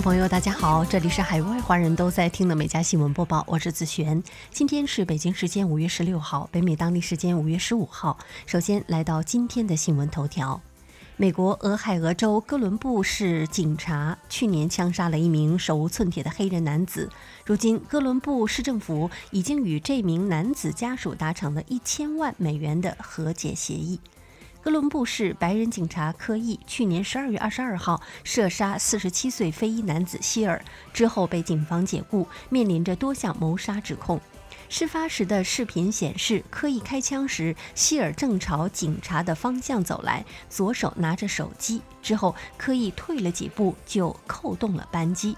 朋友，大家好，这里是海外华人都在听的《每家新闻播报》，我是子璇。今天是北京时间五月十六号，北美当地时间五月十五号。首先来到今天的新闻头条：美国俄亥俄州哥伦布市警察去年枪杀了一名手无寸铁的黑人男子，如今哥伦布市政府已经与这名男子家属达成了一千万美元的和解协议。哥伦布市白人警察科伊去年十二月二十二号射杀四十七岁非裔男子希尔之后被警方解雇，面临着多项谋杀指控。事发时的视频显示，科伊开枪时，希尔正朝警察的方向走来，左手拿着手机。之后，科伊退了几步就扣动了扳机。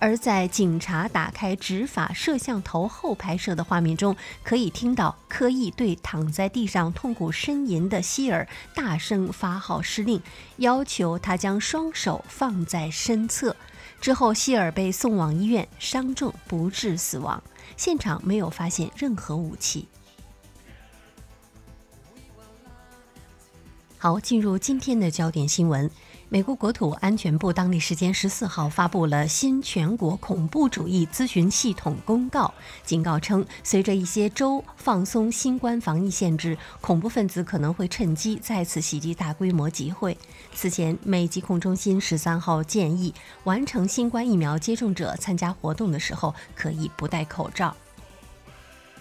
而在警察打开执法摄像头后拍摄的画面中，可以听到科伊对躺在地上痛苦呻吟的希尔大声发号施令，要求他将双手放在身侧。之后，希尔被送往医院，伤重不治死亡。现场没有发现任何武器。好，进入今天的焦点新闻。美国国土安全部当地时间十四号发布了新全国恐怖主义咨询系统公告，警告称，随着一些州放松新冠防疫限制，恐怖分子可能会趁机再次袭击大规模集会。此前，美疾控中心十三号建议，完成新冠疫苗接种者参加活动的时候可以不戴口罩。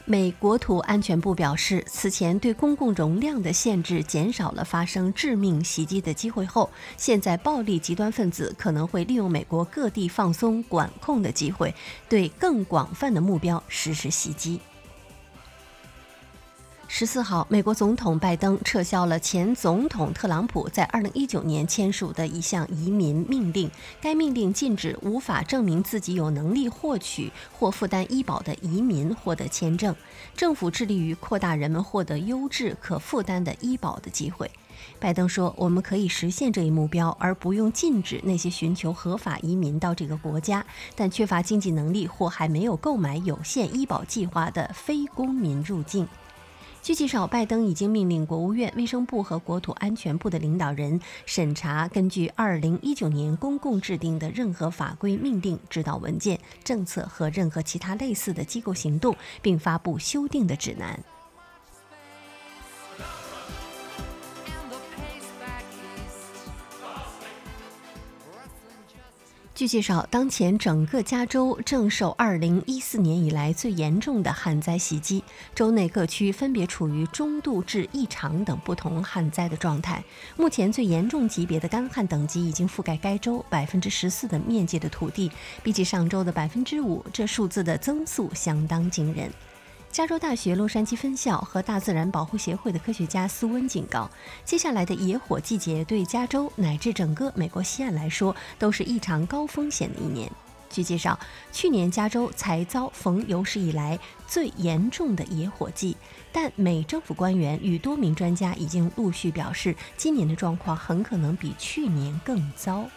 美国土安全部表示，此前对公共容量的限制减少了发生致命袭击的机会后，现在暴力极端分子可能会利用美国各地放松管控的机会，对更广泛的目标实施袭击。十四号，美国总统拜登撤销了前总统特朗普在二零一九年签署的一项移民命令。该命令禁止无法证明自己有能力获取或负担医保的移民获得签证。政府致力于扩大人们获得优质可负担的医保的机会。拜登说：“我们可以实现这一目标，而不用禁止那些寻求合法移民到这个国家但缺乏经济能力或还没有购买有限医保计划的非公民入境。”据介绍，拜登已经命令国务院、卫生部和国土安全部的领导人审查根据2019年公共制定的任何法规、命令、指导文件、政策和任何其他类似的机构行动，并发布修订的指南。据介绍，当前整个加州正受2014年以来最严重的旱灾袭击，州内各区分别处于中度至异常等不同旱灾的状态。目前最严重级别的干旱等级已经覆盖该州百分之十四的面积的土地，比起上周的百分之五，这数字的增速相当惊人。加州大学洛杉矶分校和大自然保护协会的科学家斯温警告，接下来的野火季节对加州乃至整个美国西岸来说都是异常高风险的一年。据介绍，去年加州才遭逢有史以来最严重的野火季，但美政府官员与多名专家已经陆续表示，今年的状况很可能比去年更糟。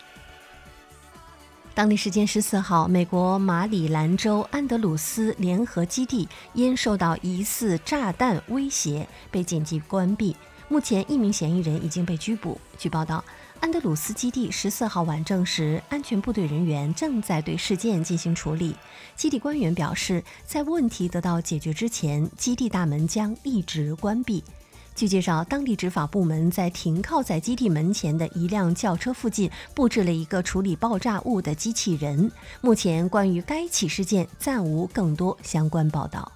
当地时间十四号，美国马里兰州安德鲁斯联合基地因受到疑似炸弹威胁被紧急关闭。目前，一名嫌疑人已经被拘捕。据报道，安德鲁斯基地十四号晚证实，安全部队人员正在对事件进行处理。基地官员表示，在问题得到解决之前，基地大门将一直关闭。据介绍，当地执法部门在停靠在基地门前的一辆轿车附近布置了一个处理爆炸物的机器人。目前，关于该起事件暂无更多相关报道。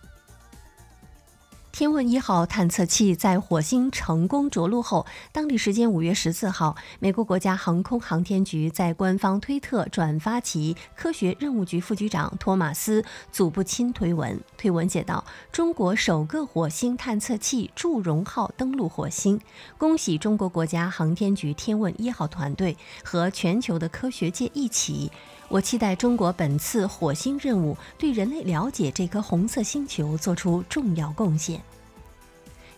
天问一号探测器在火星成功着陆后，当地时间五月十四号，美国国家航空航天局在官方推特转发其科学任务局副局长托马斯·祖布钦推文。推文写道：“中国首个火星探测器祝融号登陆火星，恭喜中国国家航天局天问一号团队和全球的科学界一起。我期待中国本次火星任务对人类了解这颗红色星球做出重要贡献。”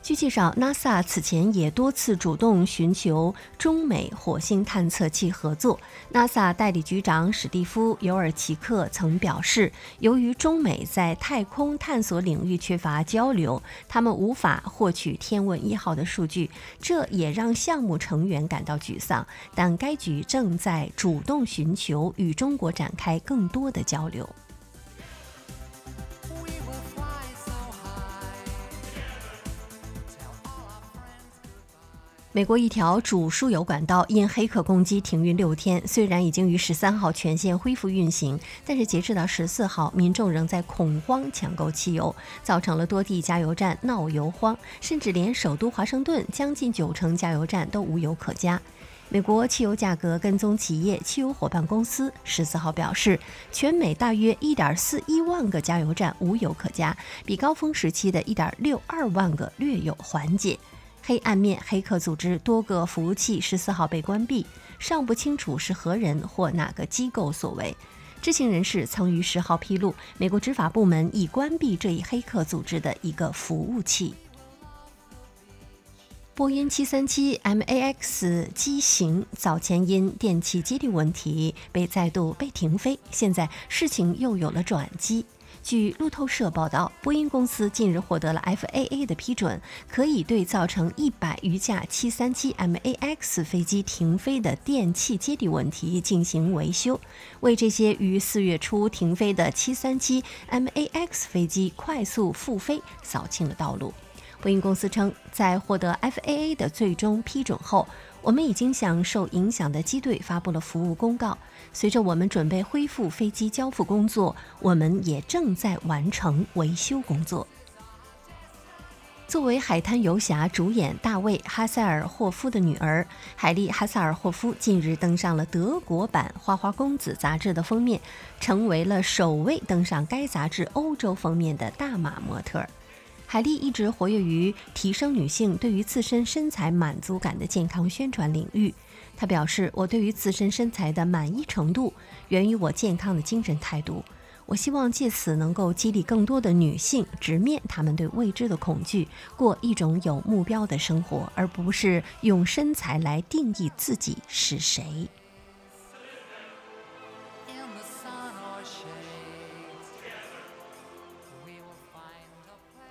据介绍，NASA 此前也多次主动寻求中美火星探测器合作。NASA 代理局长史蒂夫·尤尔奇克曾表示，由于中美在太空探索领域缺乏交流，他们无法获取天问一号的数据，这也让项目成员感到沮丧。但该局正在主动寻求与中国展开更多的交流。美国一条主输油管道因黑客攻击停运六天，虽然已经于十三号全线恢复运行，但是截止到十四号，民众仍在恐慌抢购汽油，造成了多地加油站闹油荒，甚至连首都华盛顿将近九成加油站都无油可加。美国汽油价格跟踪企业汽油伙伴公司十四号表示，全美大约一点四一万个加油站无油可加，比高峰时期的一点六二万个略有缓解。黑暗面黑客组织多个服务器十四号被关闭，尚不清楚是何人或哪个机构所为。知情人士曾于十号披露，美国执法部门已关闭这一黑客组织的一个服务器。波音737 MAX 机型早前因电气接力问题被再度被停飞，现在事情又有了转机。据路透社报道，波音公司近日获得了 FAA 的批准，可以对造成一百余架737 MAX 飞机停飞的电气接地问题进行维修，为这些于四月初停飞的737 MAX 飞机快速复飞扫清了道路。波音公司称，在获得 FAA 的最终批准后，我们已经向受影响的机队发布了服务公告。随着我们准备恢复飞机交付工作，我们也正在完成维修工作。作为《海滩游侠》主演大卫·哈塞尔霍夫的女儿海莉·哈塞尔霍夫近日登上了德国版《花花公子》杂志的封面，成为了首位登上该杂志欧洲封面的大码模特。海莉一直活跃于提升女性对于自身身材满足感的健康宣传领域。她表示：“我对于自身身材的满意程度源于我健康的精神态度。我希望借此能够激励更多的女性直面她们对未知的恐惧，过一种有目标的生活，而不是用身材来定义自己是谁。”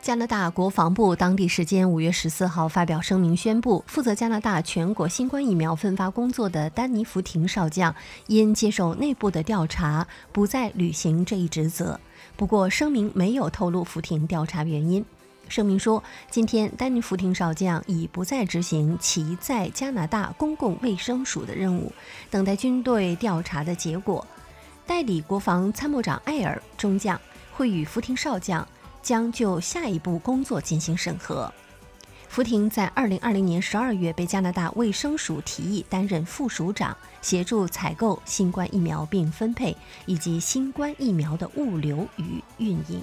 加拿大国防部当地时间五月十四号发表声明，宣布负责加拿大全国新冠疫苗分发工作的丹尼·福廷少将因接受内部的调查，不再履行这一职责。不过，声明没有透露福廷调查原因。声明说，今天丹尼·福廷少将已不再执行其在加拿大公共卫生署的任务，等待军队调查的结果。代理国防参谋长艾尔中将会与福廷少将。将就下一步工作进行审核。福廷在二零二零年十二月被加拿大卫生署提议担任副署长，协助采购新冠疫苗并分配，以及新冠疫苗的物流与运营。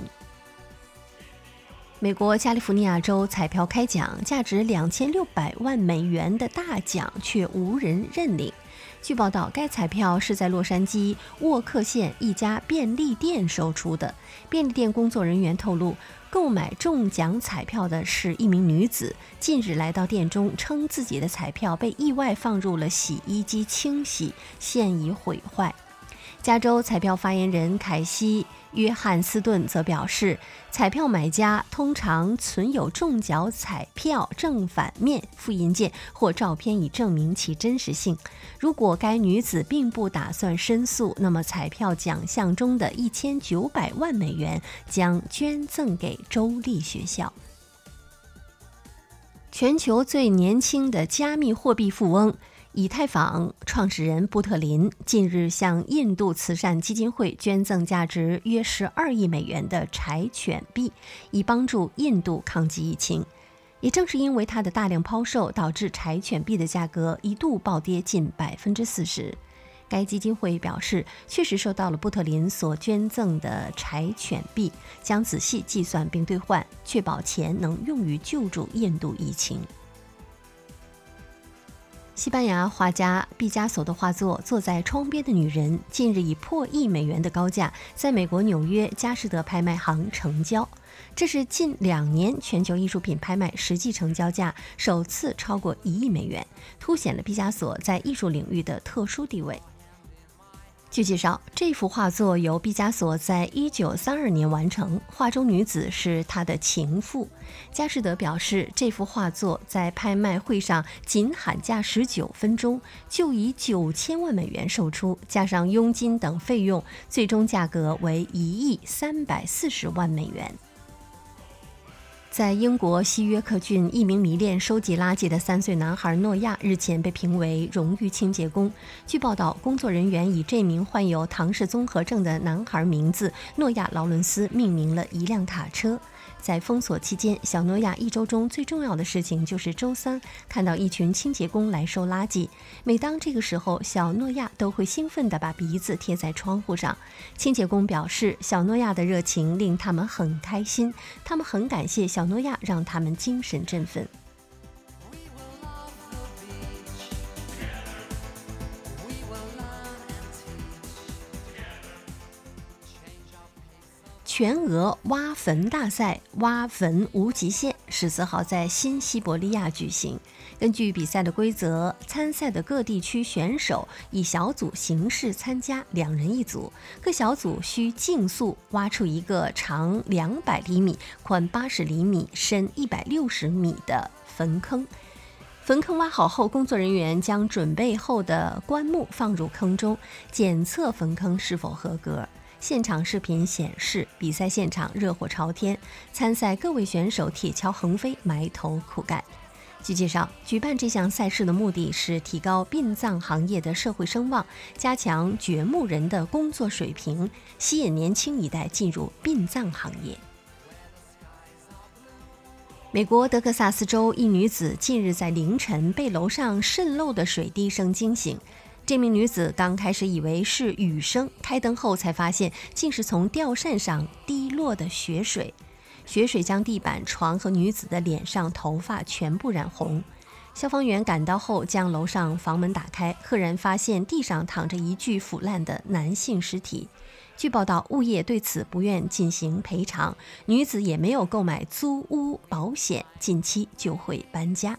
美国加利福尼亚州彩票开奖，价值两千六百万美元的大奖却无人认领。据报道，该彩票是在洛杉矶沃克县一家便利店售出的。便利店工作人员透露，购买中奖彩票的是一名女子。近日来到店中，称自己的彩票被意外放入了洗衣机清洗，现已毁坏。加州彩票发言人凯西·约翰斯顿则表示，彩票买家通常存有中奖彩票正反面复印件或照片以证明其真实性。如果该女子并不打算申诉，那么彩票奖项中的一千九百万美元将捐赠给州立学校。全球最年轻的加密货币富翁。以太坊创始人布特林近日向印度慈善基金会捐赠价值约十二亿美元的柴犬币，以帮助印度抗击疫情。也正是因为他的大量抛售，导致柴犬币的价格一度暴跌近百分之四十。该基金会表示，确实收到了布特林所捐赠的柴犬币，将仔细计算并兑换，确保钱能用于救助印度疫情。西班牙画家毕加索的画作《坐在窗边的女人》近日以破亿美元的高价在美国纽约佳士得拍卖行成交。这是近两年全球艺术品拍卖实际成交价首次超过一亿美元，凸显了毕加索在艺术领域的特殊地位。据介绍，这幅画作由毕加索在一九三二年完成，画中女子是他的情妇。佳士得表示，这幅画作在拍卖会上仅喊价十九分钟，就以九千万美元售出，加上佣金等费用，最终价格为一亿三百四十万美元。在英国西约克郡，一名迷恋收集垃圾的三岁男孩诺亚日前被评为荣誉清洁工。据报道，工作人员以这名患有唐氏综合症的男孩名字诺亚·劳伦斯命名了一辆卡车。在封锁期间，小诺亚一周中最重要的事情就是周三看到一群清洁工来收垃圾。每当这个时候，小诺亚都会兴奋地把鼻子贴在窗户上。清洁工表示，小诺亚的热情令他们很开心，他们很感谢小诺亚，让他们精神振奋。全俄挖坟大赛挖坟无极限，十四号在新西伯利亚举行。根据比赛的规则，参赛的各地区选手以小组形式参加，两人一组。各小组需竞速挖出一个长两百厘米、宽八十厘米、深一百六十米的坟坑。坟坑挖好后，工作人员将准备后的棺木放入坑中，检测坟坑是否合格。现场视频显示，比赛现场热火朝天，参赛各位选手铁锹横飞，埋头苦干。据介绍，举办这项赛事的目的是提高殡葬行业的社会声望，加强掘墓人的工作水平，吸引年轻一代进入殡葬行业。美国德克萨斯州一女子近日在凌晨被楼上渗漏的水滴声惊醒。这名女子刚开始以为是雨声，开灯后才发现竟是从吊扇上滴落的血水。血水将地板、床和女子的脸上、头发全部染红。消防员赶到后，将楼上房门打开，赫然发现地上躺着一具腐烂的男性尸体。据报道，物业对此不愿进行赔偿，女子也没有购买租屋保险，近期就会搬家。